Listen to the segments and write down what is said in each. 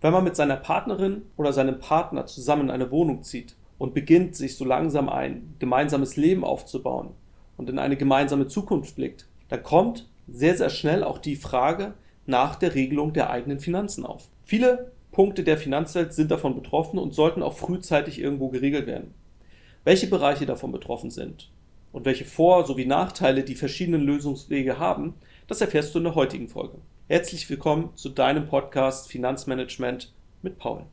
Wenn man mit seiner Partnerin oder seinem Partner zusammen in eine Wohnung zieht und beginnt, sich so langsam ein gemeinsames Leben aufzubauen und in eine gemeinsame Zukunft blickt, dann kommt sehr, sehr schnell auch die Frage nach der Regelung der eigenen Finanzen auf. Viele Punkte der Finanzwelt sind davon betroffen und sollten auch frühzeitig irgendwo geregelt werden. Welche Bereiche davon betroffen sind und welche Vor- sowie Nachteile die verschiedenen Lösungswege haben, das erfährst du in der heutigen Folge. Herzlich willkommen zu deinem Podcast Finanzmanagement mit Paul.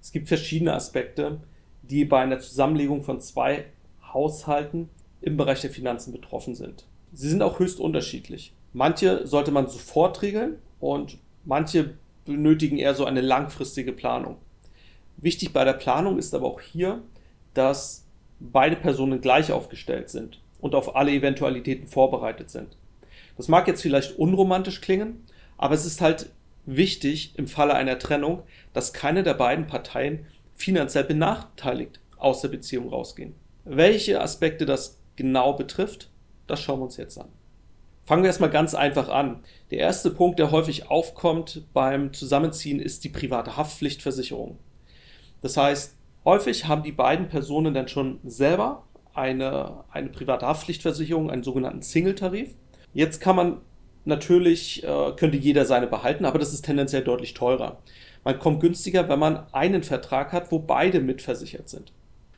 Es gibt verschiedene Aspekte, die bei einer Zusammenlegung von zwei Haushalten im Bereich der Finanzen betroffen sind. Sie sind auch höchst unterschiedlich. Manche sollte man sofort regeln und manche benötigen eher so eine langfristige Planung. Wichtig bei der Planung ist aber auch hier, dass beide Personen gleich aufgestellt sind und auf alle Eventualitäten vorbereitet sind. Das mag jetzt vielleicht unromantisch klingen, aber es ist halt wichtig im Falle einer Trennung, dass keine der beiden Parteien finanziell benachteiligt aus der Beziehung rausgehen. Welche Aspekte das genau betrifft, das schauen wir uns jetzt an. Fangen wir erstmal ganz einfach an. Der erste Punkt, der häufig aufkommt beim Zusammenziehen, ist die private Haftpflichtversicherung. Das heißt, häufig haben die beiden Personen dann schon selber eine, eine private Haftpflichtversicherung, einen sogenannten Single-Tarif. Jetzt kann man natürlich, äh, könnte jeder seine behalten, aber das ist tendenziell deutlich teurer. Man kommt günstiger, wenn man einen Vertrag hat, wo beide mitversichert sind.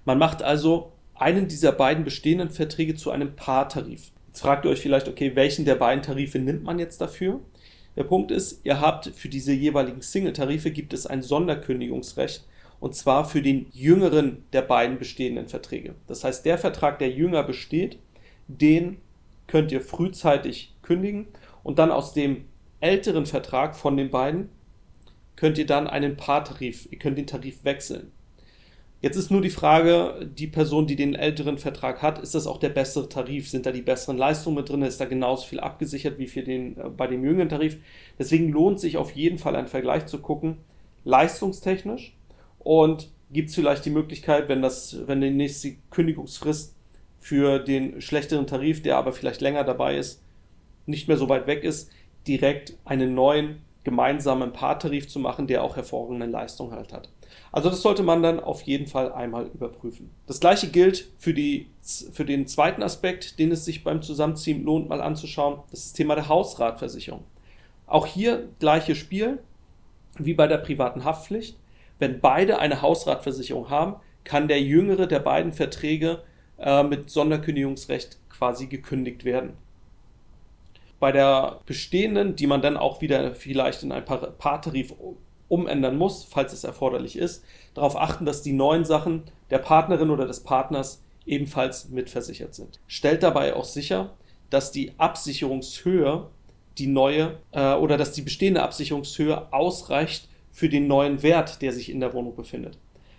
Man macht also einen dieser beiden bestehenden Verträge zu einem Paartarif. Jetzt fragt ihr euch vielleicht, okay, welchen der beiden Tarife nimmt man jetzt dafür? Der Punkt ist, ihr habt für diese jeweiligen Single-Tarife gibt es ein Sonderkündigungsrecht und zwar für den jüngeren der beiden bestehenden Verträge. Das heißt, der Vertrag, der jünger besteht, den könnt ihr frühzeitig kündigen und dann aus dem älteren Vertrag von den beiden könnt ihr dann einen Paartarif, ihr könnt den Tarif wechseln. Jetzt ist nur die Frage, die Person, die den älteren Vertrag hat, ist das auch der bessere Tarif? Sind da die besseren Leistungen mit drin? Ist da genauso viel abgesichert wie für den, äh, bei dem jüngeren Tarif? Deswegen lohnt sich auf jeden Fall ein Vergleich zu gucken, leistungstechnisch. Und gibt es vielleicht die Möglichkeit, wenn, das, wenn die nächste Kündigungsfrist für den schlechteren Tarif, der aber vielleicht länger dabei ist, nicht mehr so weit weg ist, direkt einen neuen gemeinsamen Paartarif zu machen, der auch hervorragende Leistung halt hat. Also das sollte man dann auf jeden Fall einmal überprüfen. Das gleiche gilt für, die, für den zweiten Aspekt, den es sich beim Zusammenziehen lohnt, mal anzuschauen. Das ist Thema der Hausratversicherung. Auch hier gleiches Spiel wie bei der privaten Haftpflicht. Wenn beide eine Hausratversicherung haben, kann der jüngere der beiden Verträge äh, mit Sonderkündigungsrecht quasi gekündigt werden. Bei der bestehenden, die man dann auch wieder vielleicht in ein Paartarif umändern muss, falls es erforderlich ist, darauf achten, dass die neuen Sachen der Partnerin oder des Partners ebenfalls mitversichert sind. Stellt dabei auch sicher, dass die Absicherungshöhe, die neue äh, oder dass die bestehende Absicherungshöhe ausreicht für den neuen Wert, der sich in der Wohnung befindet.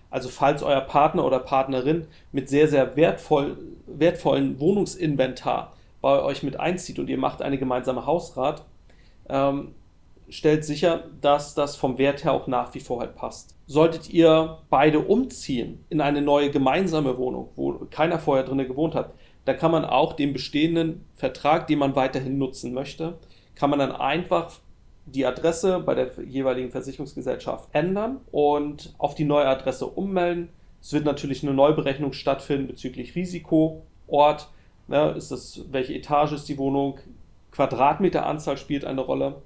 Also falls euer Partner oder Partnerin mit sehr, sehr wertvoll, wertvollen Wohnungsinventar bei euch mit einzieht und ihr macht eine gemeinsame Hausrat, ähm, stellt sicher, dass das vom Wert her auch nach wie vor halt passt. Solltet ihr beide umziehen in eine neue gemeinsame Wohnung, wo keiner vorher drin gewohnt hat, dann kann man auch den bestehenden Vertrag, den man weiterhin nutzen möchte, kann man dann einfach die Adresse bei der jeweiligen Versicherungsgesellschaft ändern und auf die neue Adresse ummelden. Es wird natürlich eine Neuberechnung stattfinden bezüglich Risiko, Ort, ne, ist das, welche Etage ist die Wohnung, Quadratmeteranzahl spielt eine Rolle.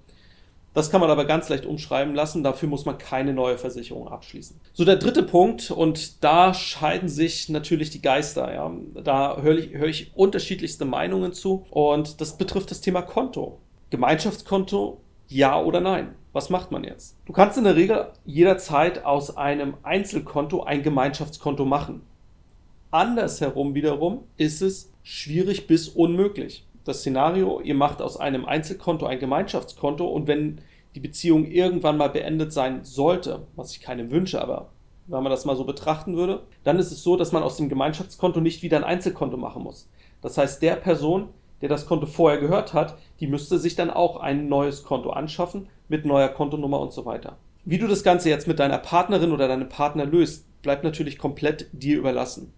Das kann man aber ganz leicht umschreiben lassen. Dafür muss man keine neue Versicherung abschließen. So, der dritte Punkt, und da scheiden sich natürlich die Geister. Ja. Da höre ich, hör ich unterschiedlichste Meinungen zu. Und das betrifft das Thema Konto. Gemeinschaftskonto, ja oder nein? Was macht man jetzt? Du kannst in der Regel jederzeit aus einem Einzelkonto ein Gemeinschaftskonto machen. Andersherum wiederum ist es schwierig bis unmöglich das Szenario, ihr macht aus einem Einzelkonto ein Gemeinschaftskonto und wenn die Beziehung irgendwann mal beendet sein sollte, was ich keinem wünsche, aber wenn man das mal so betrachten würde, dann ist es so, dass man aus dem Gemeinschaftskonto nicht wieder ein Einzelkonto machen muss. Das heißt, der Person, der das Konto vorher gehört hat, die müsste sich dann auch ein neues Konto anschaffen mit neuer Kontonummer und so weiter. Wie du das Ganze jetzt mit deiner Partnerin oder deinem Partner löst, bleibt natürlich komplett dir überlassen.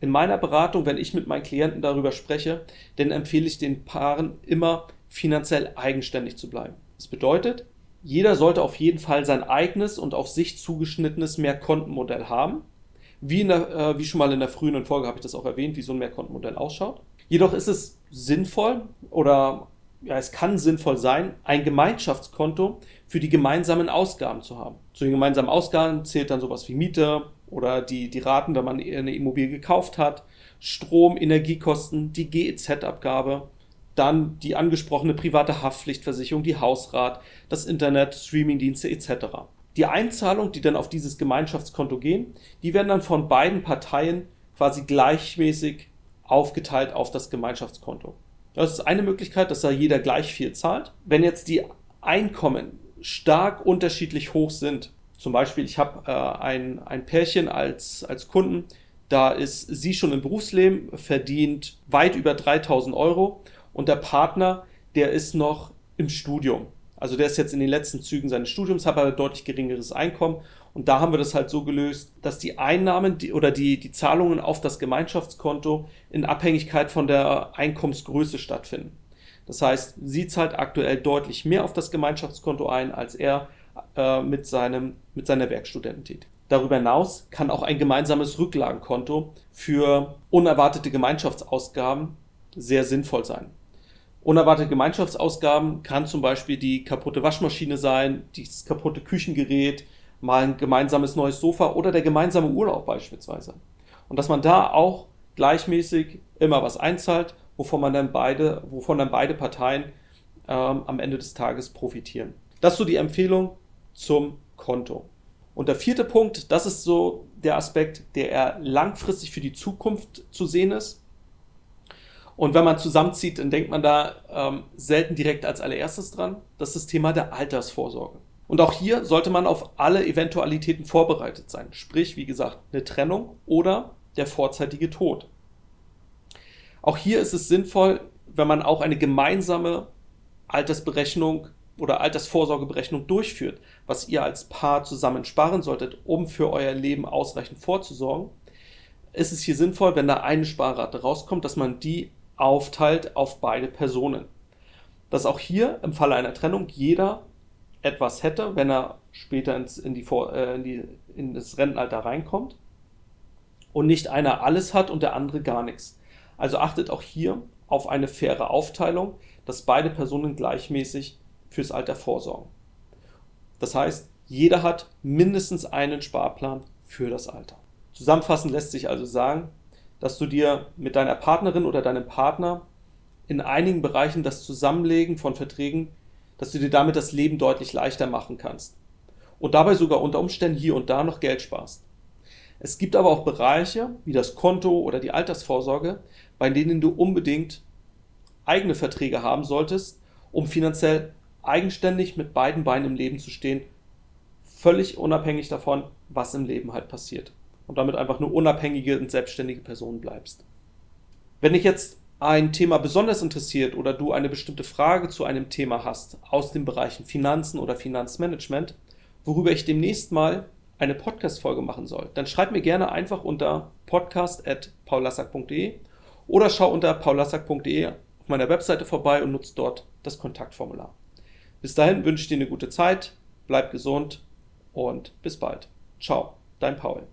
In meiner Beratung, wenn ich mit meinen Klienten darüber spreche, dann empfehle ich den Paaren immer finanziell eigenständig zu bleiben. Das bedeutet, jeder sollte auf jeden Fall sein eigenes und auf sich zugeschnittenes Mehrkontenmodell haben. Wie, der, äh, wie schon mal in der frühen Folge habe ich das auch erwähnt, wie so ein Mehrkontenmodell ausschaut. Jedoch ist es sinnvoll oder ja, es kann sinnvoll sein, ein Gemeinschaftskonto für die gemeinsamen Ausgaben zu haben. Zu den gemeinsamen Ausgaben zählt dann sowas wie Miete oder die, die Raten, wenn man eine Immobilie gekauft hat, Strom, Energiekosten, die GEZ-Abgabe, dann die angesprochene private Haftpflichtversicherung, die Hausrat, das Internet, Streamingdienste etc. Die Einzahlungen, die dann auf dieses Gemeinschaftskonto gehen, die werden dann von beiden Parteien quasi gleichmäßig aufgeteilt auf das Gemeinschaftskonto. Das ist eine Möglichkeit, dass da jeder gleich viel zahlt. Wenn jetzt die Einkommen stark unterschiedlich hoch sind, zum Beispiel ich habe äh, ein, ein Pärchen als, als Kunden, da ist sie schon im Berufsleben, verdient weit über 3000 Euro und der Partner, der ist noch im Studium. Also der ist jetzt in den letzten Zügen seines Studiums, hat aber deutlich geringeres Einkommen. Und da haben wir das halt so gelöst, dass die Einnahmen die, oder die, die Zahlungen auf das Gemeinschaftskonto in Abhängigkeit von der Einkommensgröße stattfinden. Das heißt, sie zahlt aktuell deutlich mehr auf das Gemeinschaftskonto ein, als er äh, mit, seinem, mit seiner Werkstudententätigkeit. Darüber hinaus kann auch ein gemeinsames Rücklagenkonto für unerwartete Gemeinschaftsausgaben sehr sinnvoll sein. Unerwartete Gemeinschaftsausgaben kann zum Beispiel die kaputte Waschmaschine sein, das kaputte Küchengerät, mal ein gemeinsames neues Sofa oder der gemeinsame Urlaub beispielsweise. Und dass man da auch gleichmäßig immer was einzahlt, wovon man dann beide, wovon dann beide Parteien ähm, am Ende des Tages profitieren. Das ist so die Empfehlung zum Konto. Und der vierte Punkt, das ist so der Aspekt, der eher langfristig für die Zukunft zu sehen ist. Und wenn man zusammenzieht, dann denkt man da ähm, selten direkt als allererstes dran. Das ist das Thema der Altersvorsorge. Und auch hier sollte man auf alle Eventualitäten vorbereitet sein. Sprich, wie gesagt, eine Trennung oder der vorzeitige Tod. Auch hier ist es sinnvoll, wenn man auch eine gemeinsame Altersberechnung oder Altersvorsorgeberechnung durchführt, was ihr als Paar zusammen sparen solltet, um für euer Leben ausreichend vorzusorgen, ist es hier sinnvoll, wenn da eine Sparrate rauskommt, dass man die aufteilt auf beide Personen. Dass auch hier im Falle einer Trennung jeder etwas hätte, wenn er später ins, in, die, äh, in, die, in das Rentenalter reinkommt und nicht einer alles hat und der andere gar nichts. Also achtet auch hier auf eine faire Aufteilung, dass beide Personen gleichmäßig fürs Alter vorsorgen. Das heißt, jeder hat mindestens einen Sparplan für das Alter. Zusammenfassend lässt sich also sagen, dass du dir mit deiner Partnerin oder deinem Partner in einigen Bereichen das Zusammenlegen von Verträgen, dass du dir damit das Leben deutlich leichter machen kannst und dabei sogar unter Umständen hier und da noch Geld sparst. Es gibt aber auch Bereiche wie das Konto oder die Altersvorsorge, bei denen du unbedingt eigene Verträge haben solltest, um finanziell eigenständig mit beiden Beinen im Leben zu stehen, völlig unabhängig davon, was im Leben halt passiert und damit einfach eine unabhängige und selbstständige Person bleibst. Wenn dich jetzt ein Thema besonders interessiert oder du eine bestimmte Frage zu einem Thema hast aus den Bereichen Finanzen oder Finanzmanagement, worüber ich demnächst mal eine Podcast-Folge machen soll, dann schreib mir gerne einfach unter podcast.paulassack.de oder schau unter paulassack.de auf meiner Webseite vorbei und nutze dort das Kontaktformular. Bis dahin wünsche ich dir eine gute Zeit, bleib gesund und bis bald. Ciao, dein Paul.